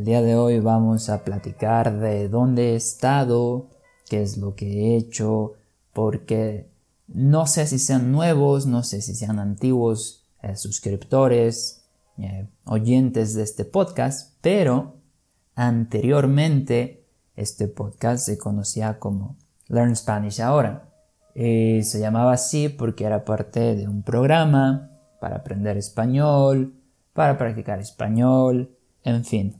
El día de hoy vamos a platicar de dónde he estado, qué es lo que he hecho, porque no sé si sean nuevos, no sé si sean antiguos eh, suscriptores, eh, oyentes de este podcast, pero anteriormente este podcast se conocía como Learn Spanish ahora. Y se llamaba así porque era parte de un programa para aprender español, para practicar español, en fin.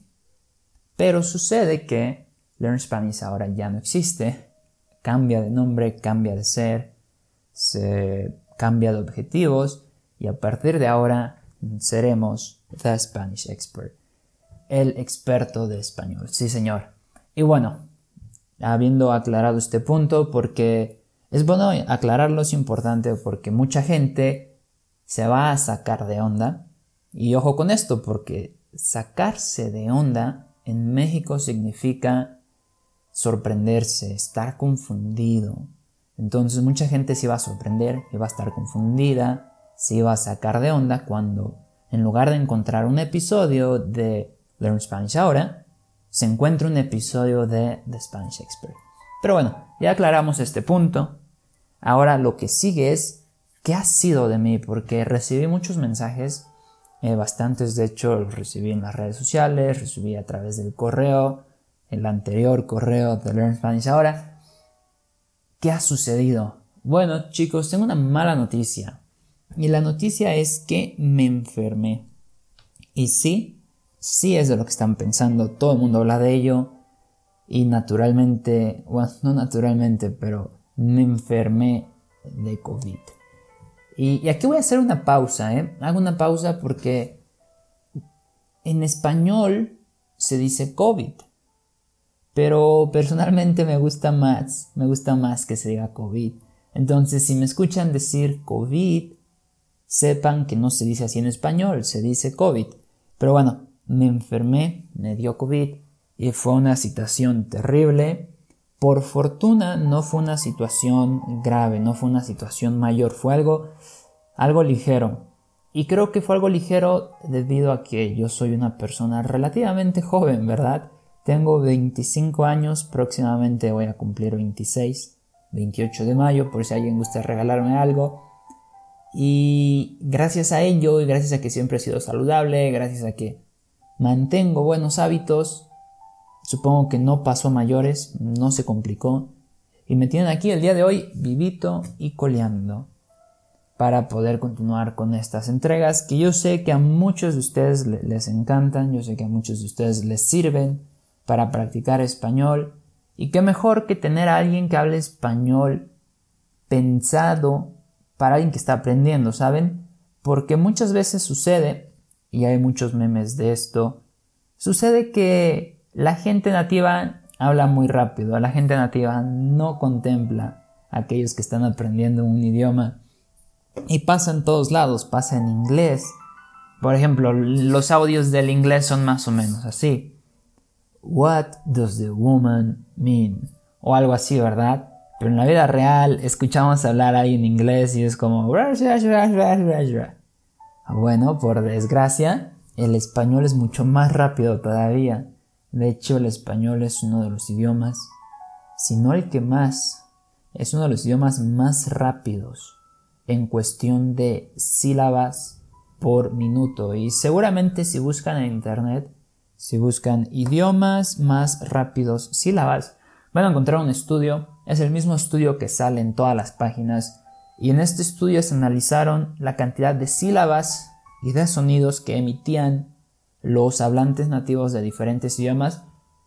Pero sucede que Learn Spanish ahora ya no existe, cambia de nombre, cambia de ser, se cambia de objetivos y a partir de ahora seremos The Spanish Expert, el experto de español. Sí, señor. Y bueno, habiendo aclarado este punto, porque es bueno aclararlo, es importante porque mucha gente se va a sacar de onda. Y ojo con esto, porque sacarse de onda en México significa sorprenderse, estar confundido. Entonces mucha gente se va a sorprender, y va a estar confundida, se va a sacar de onda cuando en lugar de encontrar un episodio de Learn Spanish ahora, se encuentra un episodio de The Spanish Expert. Pero bueno, ya aclaramos este punto. Ahora lo que sigue es qué ha sido de mí, porque recibí muchos mensajes, eh, bastantes de hecho los recibí en las redes sociales, recibí a través del correo, el anterior correo de Learn Spanish ahora. ¿Qué ha sucedido? Bueno chicos, tengo una mala noticia. Y la noticia es que me enfermé. Y sí, sí es de lo que están pensando, todo el mundo habla de ello y naturalmente, bueno, no naturalmente, pero me enfermé de COVID. Y, aquí voy a hacer una pausa, ¿eh? Hago una pausa porque en español se dice COVID, pero personalmente me gusta más, me gusta más que se diga COVID. Entonces, si me escuchan decir COVID, sepan que no se dice así en español, se dice COVID. Pero bueno, me enfermé, me dio COVID y fue una situación terrible. Por fortuna no fue una situación grave, no fue una situación mayor, fue algo, algo ligero. Y creo que fue algo ligero debido a que yo soy una persona relativamente joven, ¿verdad? Tengo 25 años, próximamente voy a cumplir 26, 28 de mayo, por si alguien gusta regalarme algo. Y gracias a ello y gracias a que siempre he sido saludable, gracias a que mantengo buenos hábitos, supongo que no pasó a mayores, no se complicó, y me tienen aquí el día de hoy vivito y coleando para poder continuar con estas entregas que yo sé que a muchos de ustedes les encantan, yo sé que a muchos de ustedes les sirven para practicar español y qué mejor que tener a alguien que hable español pensado para alguien que está aprendiendo, ¿saben? Porque muchas veces sucede y hay muchos memes de esto, sucede que la gente nativa habla muy rápido, la gente nativa no contempla a aquellos que están aprendiendo un idioma y pasa en todos lados, pasa en inglés. Por ejemplo, los audios del inglés son más o menos así. What does the woman mean? O algo así, ¿verdad? Pero en la vida real escuchamos hablar ahí en inglés y es como... Bueno, por desgracia, el español es mucho más rápido todavía. De hecho, el español es uno de los idiomas, si no el que más, es uno de los idiomas más rápidos en cuestión de sílabas por minuto. Y seguramente si buscan en internet, si buscan idiomas más rápidos sílabas, van a encontrar un estudio. Es el mismo estudio que sale en todas las páginas y en este estudio se analizaron la cantidad de sílabas y de sonidos que emitían los hablantes nativos de diferentes idiomas.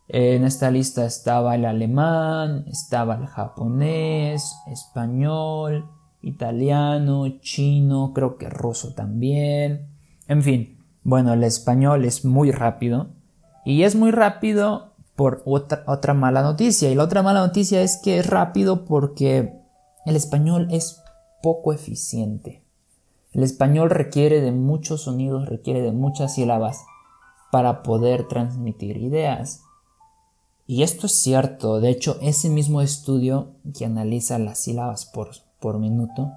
En esta lista estaba el alemán, estaba el japonés, español, italiano, chino, creo que ruso también. En fin, bueno, el español es muy rápido y es muy rápido por otra, otra mala noticia. Y la otra mala noticia es que es rápido porque el español es poco eficiente. El español requiere de muchos sonidos, requiere de muchas sílabas para poder transmitir ideas. Y esto es cierto, de hecho ese mismo estudio que analiza las sílabas por, por minuto,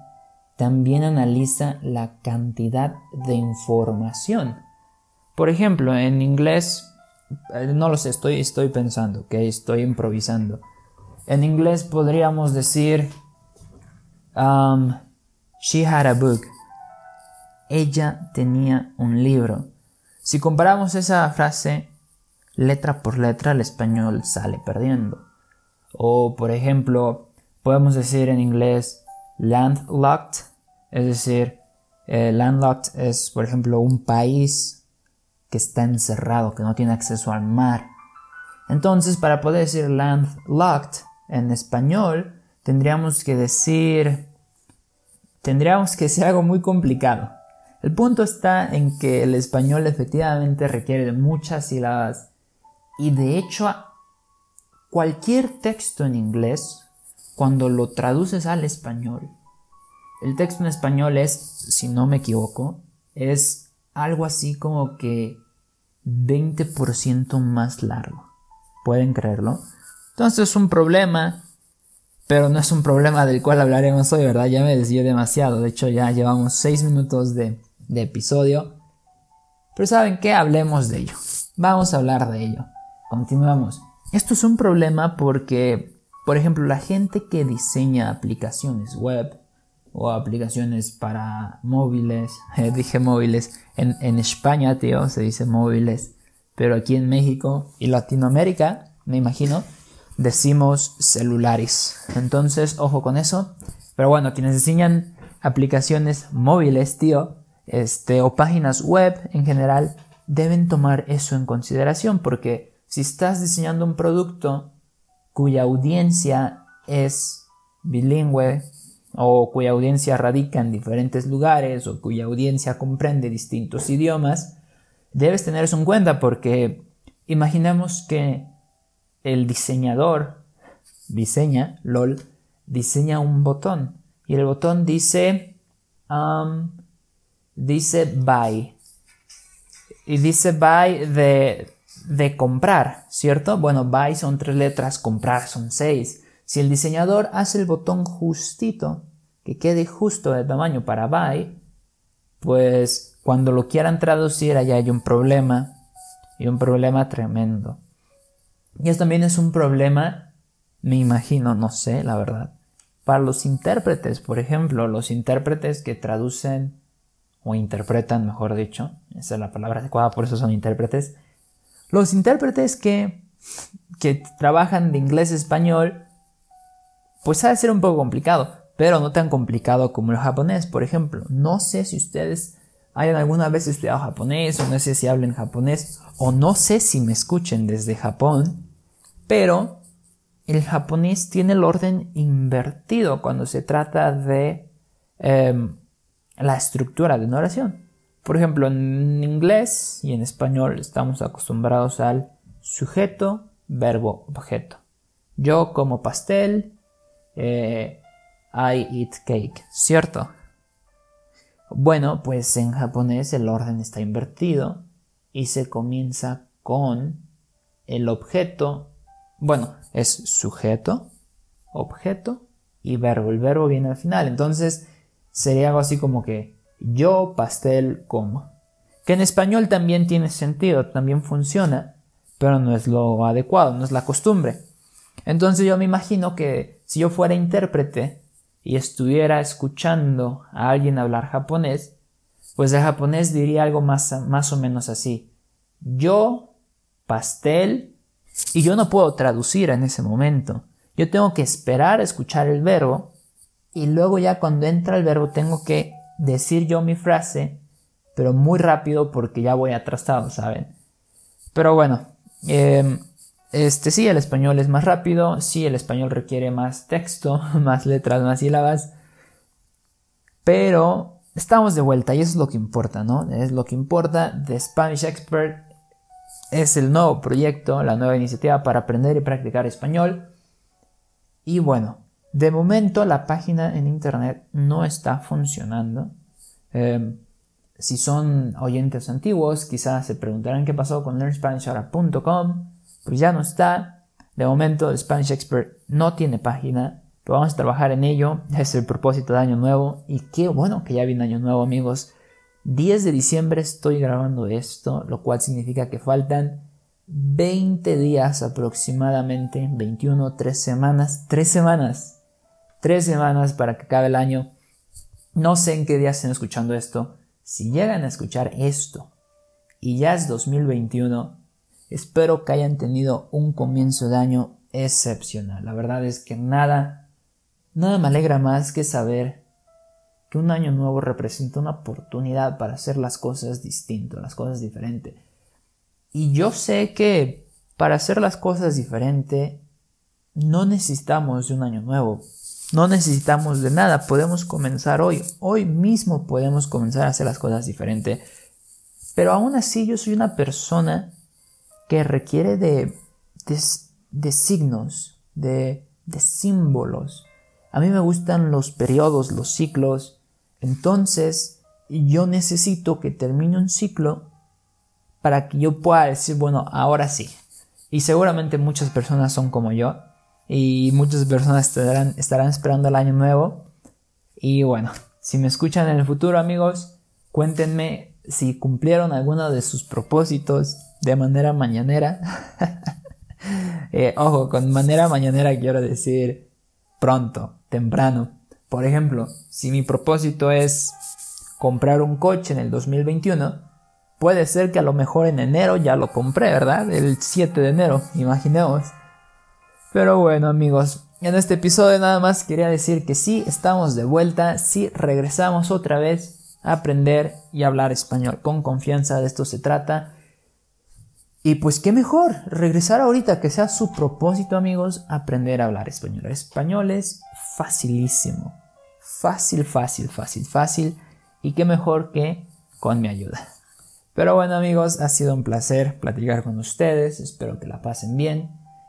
también analiza la cantidad de información. Por ejemplo, en inglés eh, no lo sé, estoy, estoy pensando, ¿ok? Estoy improvisando. En inglés podríamos decir, um, she had a book. Ella tenía un libro. Si comparamos esa frase letra por letra, el español sale perdiendo. O, por ejemplo, podemos decir en inglés landlocked, es decir, eh, landlocked es, por ejemplo, un país que está encerrado, que no tiene acceso al mar. Entonces, para poder decir landlocked en español, tendríamos que decir, tendríamos que decir algo muy complicado. El punto está en que el español efectivamente requiere muchas sílabas y de hecho cualquier texto en inglés, cuando lo traduces al español, el texto en español es, si no me equivoco, es algo así como que 20% más largo. ¿Pueden creerlo? Entonces es un problema, pero no es un problema del cual hablaremos hoy, ¿verdad? Ya me desvié demasiado. De hecho, ya llevamos 6 minutos de, de episodio. Pero ¿saben qué? Hablemos de ello. Vamos a hablar de ello. Continuamos. Esto es un problema porque, por ejemplo, la gente que diseña aplicaciones web o aplicaciones para móviles, eh, dije móviles, en, en España, tío, se dice móviles, pero aquí en México y Latinoamérica, me imagino, decimos celulares. Entonces, ojo con eso. Pero bueno, quienes diseñan aplicaciones móviles, tío, este, o páginas web en general, deben tomar eso en consideración porque si estás diseñando un producto cuya audiencia es bilingüe o cuya audiencia radica en diferentes lugares o cuya audiencia comprende distintos idiomas, debes tener eso en cuenta porque imaginemos que el diseñador diseña, lol, diseña un botón y el botón dice, um, dice buy y dice buy de de comprar, ¿cierto? Bueno, buy son tres letras, comprar son seis. Si el diseñador hace el botón justito, que quede justo de tamaño para buy, pues cuando lo quieran traducir allá hay un problema y un problema tremendo. Y esto también es un problema, me imagino, no sé, la verdad, para los intérpretes, por ejemplo, los intérpretes que traducen o interpretan, mejor dicho, esa es la palabra adecuada, por eso son intérpretes, los intérpretes que, que trabajan de inglés a español, pues ha de ser un poco complicado, pero no tan complicado como el japonés, por ejemplo. No sé si ustedes hayan alguna vez estudiado japonés, o no sé si hablen japonés, o no sé si me escuchen desde Japón, pero el japonés tiene el orden invertido cuando se trata de em, la estructura de una oración. Por ejemplo, en inglés y en español estamos acostumbrados al sujeto, verbo, objeto. Yo como pastel, eh, I eat cake, ¿cierto? Bueno, pues en japonés el orden está invertido y se comienza con el objeto, bueno, es sujeto, objeto y verbo. El verbo viene al final, entonces sería algo así como que yo pastel como. Que en español también tiene sentido, también funciona, pero no es lo adecuado, no es la costumbre. Entonces yo me imagino que si yo fuera intérprete y estuviera escuchando a alguien hablar japonés, pues el japonés diría algo más, más o menos así. Yo, pastel, y yo no puedo traducir en ese momento. Yo tengo que esperar a escuchar el verbo y luego ya cuando entra el verbo tengo que decir yo mi frase, pero muy rápido porque ya voy atrasado, ¿saben? Pero bueno, em, este sí, el español es más rápido, sí, el español requiere más texto, más letras, más sílabas, pero estamos de vuelta y eso es lo que importa, ¿no? Es lo que importa. The Spanish Expert es el nuevo proyecto, la nueva iniciativa para aprender y practicar español. Y bueno, de momento la página en internet no está funcionando. Em, si son oyentes antiguos, quizás se preguntarán qué pasó con learnspanishahora.com. Pues ya no está. De momento, el Spanish Expert no tiene página, pero vamos a trabajar en ello. Es el propósito de Año Nuevo. Y qué bueno que ya viene Año Nuevo, amigos. 10 de diciembre estoy grabando esto, lo cual significa que faltan 20 días aproximadamente, 21, 3 semanas, 3 semanas, 3 semanas para que acabe el año. No sé en qué día estén escuchando esto. Si llegan a escuchar esto y ya es 2021, espero que hayan tenido un comienzo de año excepcional. La verdad es que nada, nada me alegra más que saber que un año nuevo representa una oportunidad para hacer las cosas distintas, las cosas diferentes. Y yo sé que para hacer las cosas diferente no necesitamos de un año nuevo. No necesitamos de nada. Podemos comenzar hoy. Hoy mismo podemos comenzar a hacer las cosas diferente. Pero aún así yo soy una persona que requiere de, de, signos, de, de símbolos. A mí me gustan los periodos, los ciclos. Entonces yo necesito que termine un ciclo para que yo pueda decir, bueno, ahora sí. Y seguramente muchas personas son como yo. Y muchas personas estarán, esperando el año nuevo. Y bueno, si me escuchan en el futuro amigos, cuéntenme si cumplieron alguno de sus propósitos de manera mañanera. Eh, ojo, con manera mañanera quiero decir pronto, temprano. Por ejemplo, si mi propósito es comprar un coche en el 2021, puede ser que a lo mejor en enero ya lo compré, ¿verdad? El 7 de enero, imaginemos. Pero bueno amigos, en este episodio nada más quería decir que sí, estamos de vuelta, sí regresamos otra vez a aprender y hablar español. Con confianza de esto se trata. Y pues qué mejor regresar ahorita que sea su propósito amigos, aprender a hablar español. español es facilísimo. Fácil, fácil, fácil, fácil. Y qué mejor que con mi ayuda. Pero bueno amigos, ha sido un placer platicar con ustedes. Espero que la pasen bien